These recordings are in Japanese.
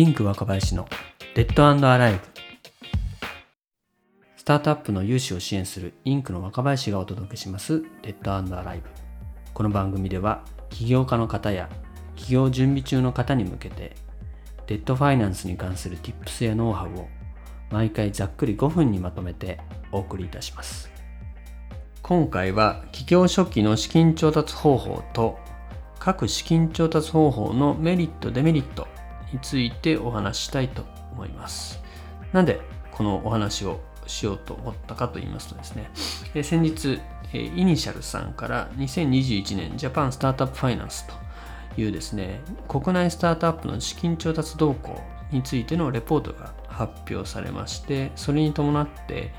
リンク若林のデッドアライブスタートアップの融資を支援するインクの若林がお届けしますデッドアライブこの番組では起業家の方や起業準備中の方に向けてデッドファイナンスに関する Tips やノウハウを毎回ざっくり5分にまとめてお送りいたします。今回は起業初期の資金調達方法と各資金調達方法のメリットデメリットについてお話したいと思います。なんでこのお話をしようと思ったかと言いますとですね先日イニシャルさんから2021年ジャパンスタートアップファイナンスというですね国内スタートアップの資金調達動向についてのレポートが発表されましてそれに伴って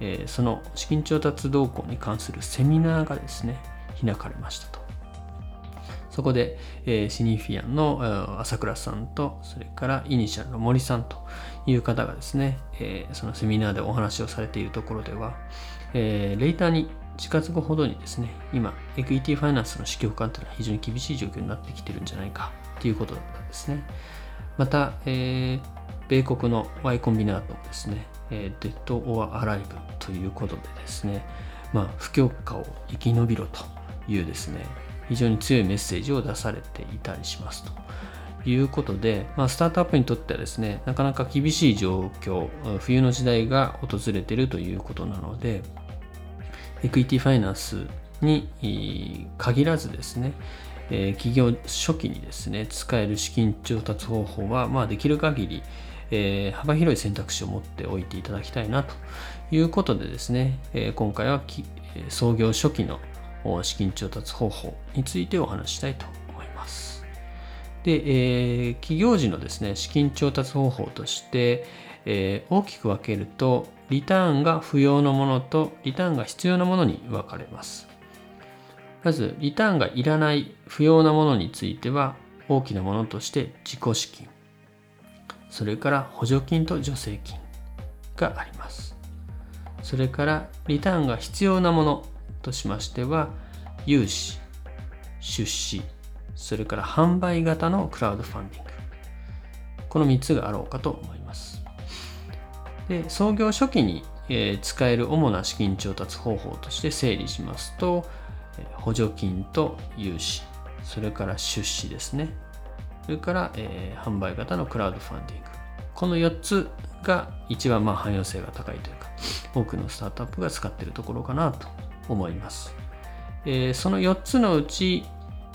え、その資金調達動向に関するセミナーがですね開かれましたと。そこで、えー、シニフィアンの、朝倉さんとそれからイニシャルの森さんという方がですね、えー、そのセミナーでお話をされているところでは、えー、レイターに近づくほどにですね今エクイティファイナンスの市況感というのは非常に厳しい状況になってきてるんじゃないかということだったんですね。また、えー、米国の Y コンビナートもですねえー、 dead or aliveということでですね、まあ、不況下を生き延びろというですね、非常に強いメッセージを出されていたりしますと。いうことで、まあ、スタートアップにとってはですね、なかなか厳しい状況、冬の時代が訪れているということなので、エクイティファイナンスに限らずですね、起業初期にですね、使える資金調達方法は、まあ、できる限り、えー、幅広い選択肢を持っておいていただきたいなということでですね、え、今回は創業初期の資金調達方法についてお話したいと思います。で、えー、企業時のですね、資金調達方法として、えー、大きく分けると、リターンが不要なものとリターンが必要なものに分かれます。まず、リターンがいらない不要なものについては、大きなものとして自己資金。それから補助金と助成金があります。それからリターンが必要なものとしましては融資、出資、それから販売型のクラウドファンディング。この3つがあろうかと思います。で創業初期に、え使える主な資金調達方法として整理しますと、補助金と融資、それから出資ですね。それから、えー、販売型のクラウドファンディング。この4つが一番まあ汎用性が高いというか、多くのスタートアップが使っているところかなと思います。えー、その4つのうち、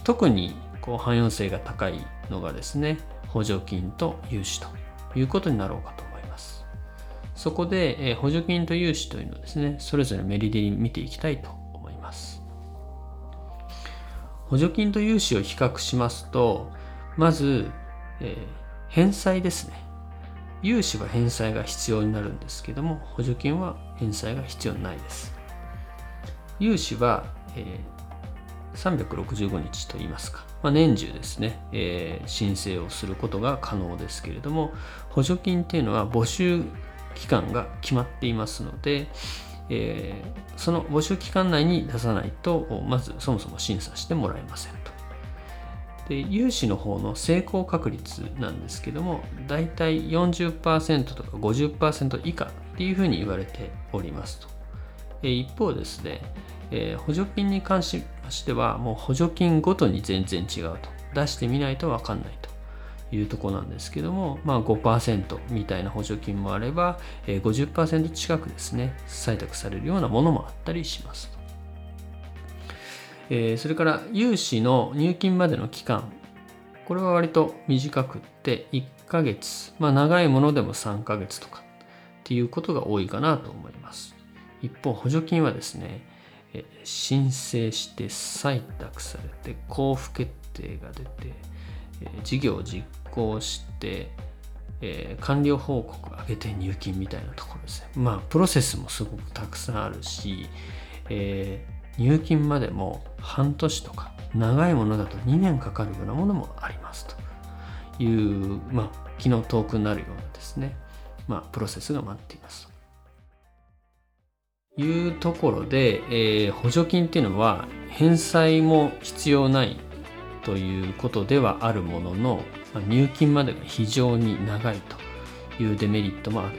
特にこう汎用性が高いのがですね、補助金と融資ということになろうかと思います。そこで、えー、補助金と融資というのをですね、それぞれメリデに見ていきたいと思います。補助金と融資を比較しますと、まず、えー、返済ですね。融資は返済が必要になるんですけども、補助金は返済が必要ないです。融資は、えー、365日といいますか、まあ、年中ですね、えー、申請をすることが可能ですけれども、補助金っていうのは募集期間が決まっていますので、えー、その募集期間内に出さないと、まずそもそも審査してもらえませんと。で融資の方の成功確率なんですけどもだいたい40%とか50%以下っていうふうに言われておりますと一方ですね、えー、補助金に関しましてはもう補助金ごとに全然違うと。出してみないと分かんないと。いうとこなんですけども、まあ5%みたいな補助金もあれば、えー、50%近くですね採択されるようなものもあったりしますえー、それから融資の入金までの期間。これは割と短くって1ヶ月。まあ長いものでも3ヶ月とかっていうことが多いかなと思います。一方補助金はですね、申請して採択されて交付決定が出て、事業を実行してえ、完了報告を上げて入金みたいなところですね。まあ、プロセスもすごくたくさんあるし、え入金までも半年とか長いものだと2年かかるようなものもありますという、まあ、気の遠くなるようなですね、まあ、プロセスが待っていますいうところで、えー、補助金っていうのは返済も必要ないということではあるもののまあ入金までが非常に長いというデメリットもある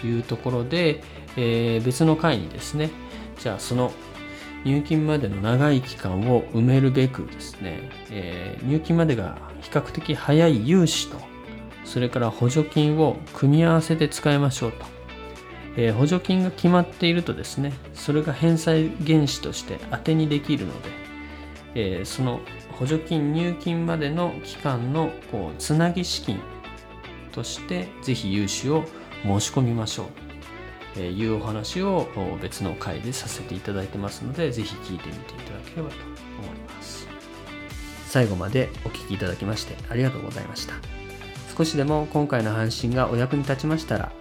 というところで、えー、別の回にですねじゃあその入金までの長い期間を埋めるべくですね、えー、入金までが比較的早い融資とそれから補助金を組み合わせて使いましょうと、えー、補助金が決まっているとですねそれが返済原資として当てにできるので、えー、その補助金入金までの期間のこうつなぎ資金としてぜひ融資を申し込みましょう。というお話を別の回でさせていただいてますのでぜひ聞いてみていただければと思います。最後までお聴きいただきましてありがとうございました。少しでも今回の配信がお役に立ちましたら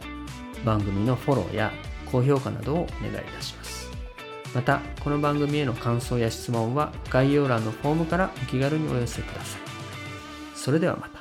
番組のフォローや高評価などをお願いいたします。またこの番組への感想や質問は概要欄のフォームからお気軽にお寄せください。それではまた。